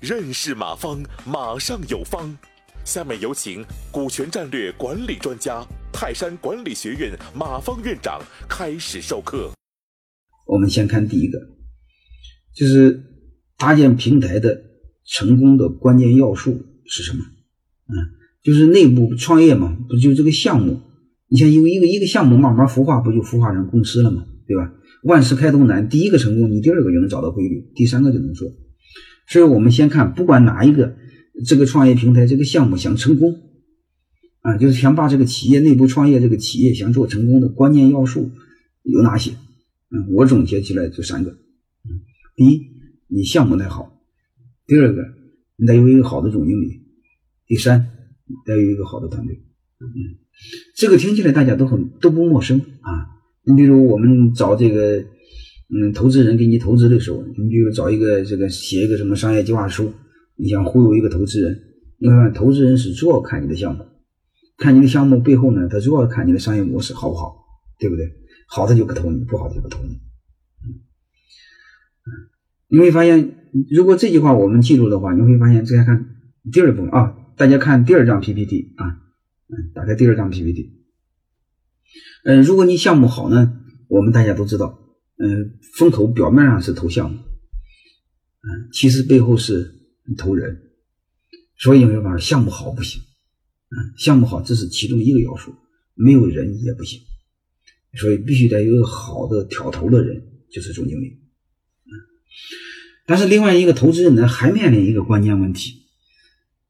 认识马方，马上有方。下面有请股权战略管理专家、泰山管理学院马方院长开始授课。我们先看第一个，就是搭建平台的成功的关键要素是什么？嗯，就是内部创业嘛，不就这个项目？你像一个一个一个项目慢慢孵化，不就孵化成公司了吗？对吧？万事开头难，第一个成功，你第二个就能找到规律，第三个就能做。所以我们先看，不管哪一个这个创业平台这个项目想成功啊，就是想把这个企业内部创业这个企业想做成功的关键要素有哪些？嗯，我总结起来就三个。嗯，第一，你项目得好；第二个，你得有一个好的总经理；第三，得有一个好的团队。嗯，这个听起来大家都很都不陌生啊。你比如我们找这个，嗯，投资人给你投资的时候，你比如找一个这个写一个什么商业计划书，你想忽悠一个投资人，你看投资人是主要看你的项目，看你的项目背后呢，他主要看你的商业模式好不好，对不对？好的就不投你，不好的就不投你。嗯，你会发现，如果这句话我们记住的话，你会发现，再看第二部分啊，大家看第二张 PPT 啊，打开第二张 PPT。嗯，如果你项目好呢，我们大家都知道，嗯，风投表面上是投项目，嗯，其实背后是投人，所以你会发现项目好不行，嗯，项目好这是其中一个要素，没有人也不行。所以必须得有个好的挑头的人，就是总经理。嗯，但是另外一个投资人呢，还面临一个关键问题，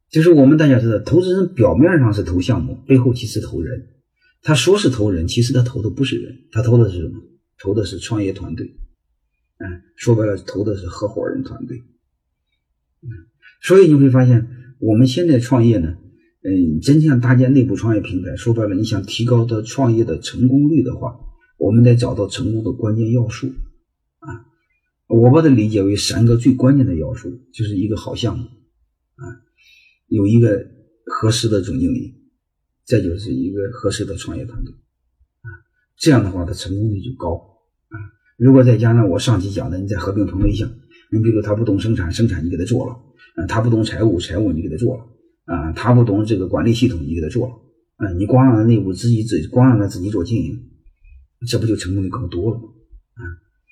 就是我们大家知道，投资人表面上是投项目，背后其实投人。他说是投人，其实他投的不是人，他投的是什么？投的是创业团队。嗯，说白了，投的是合伙人团队。嗯，所以你会发现，我们现在创业呢。嗯，真正搭建内部创业平台，说白了，你想提高的创业的成功率的话，我们得找到成功的关键要素啊。我把它理解为三个最关键的要素，就是一个好项目啊，有一个合适的总经理，再就是一个合适的创业团队啊。这样的话，它成功率就高啊。如果再加上我上期讲的，你再合并同类项，你比如他不懂生产，生产你给他做了啊；他不懂财务，财务你给他做了。啊，他不懂这个管理系统，你给他做了，啊，你光让他内部自己自光让他自己做经营，这不就成功率高多了吗？啊，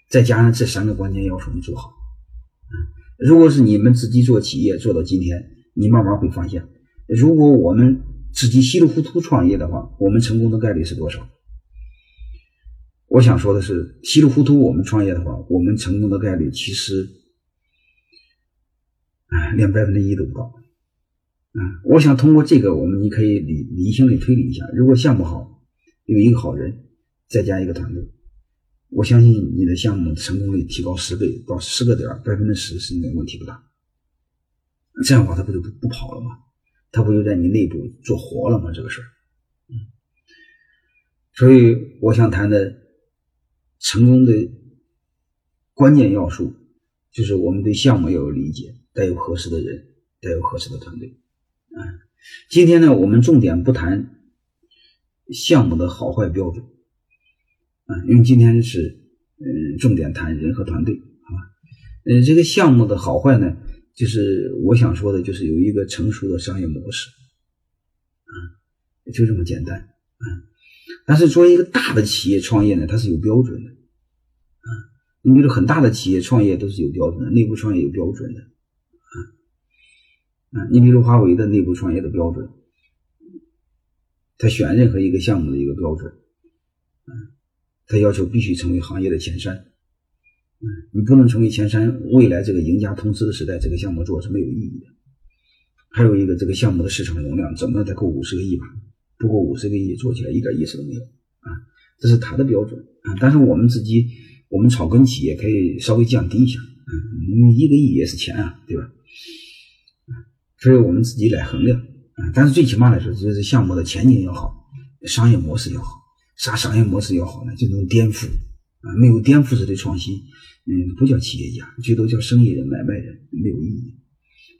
再加上这三个关键要素你做好，啊，如果是你们自己做企业做到今天，你慢慢会发现，如果我们自己稀里糊涂创业的话，我们成功的概率是多少？我想说的是，稀里糊涂我们创业的话，我们成功的概率其实，啊，连百分之一都不到。啊，我想通过这个，我们你可以理理性的推理一下，如果项目好，有一个好人，再加一个团队，我相信你的项目成功率提高十倍到十个点，百分之十是应该问题不大。这样的话，他不就不不跑了吗？他不就在你内部做活了吗？这个事儿，所以我想谈的成功的关键要素，就是我们对项目要有理解，带有合适的人，带有合适的团队。啊，今天呢，我们重点不谈项目的好坏标准啊，因为今天是嗯，重点谈人和团队，好吧？嗯，这个项目的好坏呢，就是我想说的，就是有一个成熟的商业模式啊，就这么简单啊。但是作为一个大的企业创业呢，它是有标准的啊。你比如很大的企业创业都是有标准的，内部创业有标准的。啊，啊你比如华为的内部创业的标准，他选任何一个项目的一个标准，啊，他要求必须成为行业的前三，你不能成为前三，未来这个赢家通吃的时代，这个项目做是没有意义的。还有一个，这个项目的市场容量怎么得够五十个亿吧？不过五十个亿做起来一点意思都没有啊，这是他的标准啊。但是我们自己，我们草根企业可以稍微降低一下，嗯，一个亿也是钱啊，对吧？所以我们自己来衡量啊，但是最起码来说，就是项目的前景要好，商业模式要好。啥商业模式要好呢？就能颠覆啊！没有颠覆式的创新，嗯，不叫企业家，最多叫生意人、买卖人，没有意义。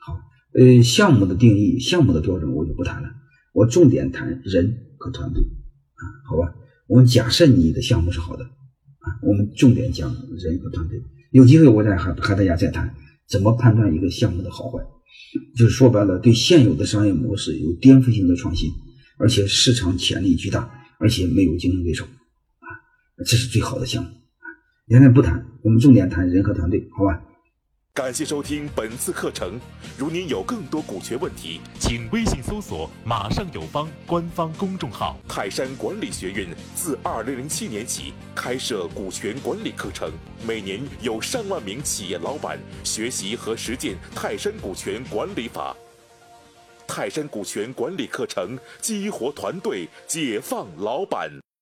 好，呃，项目的定义、项目的标准我就不谈了，我重点谈人和团队啊，好吧？我们假设你的项目是好的啊，我们重点讲人和团队。有机会我再和和大家再谈怎么判断一个项目的好坏。就是说白了，对现有的商业模式有颠覆性的创新，而且市场潜力巨大，而且没有竞争对手，这是最好的项目。啊，现在不谈，我们重点谈人和团队，好吧？感谢收听本次课程。如您有更多股权问题，请微信搜索“马上有方”官方公众号。泰山管理学院自二零零七年起开设股权管理课程，每年有上万名企业老板学习和实践泰山股权管理法。泰山股权管理课程激活团队，解放老板。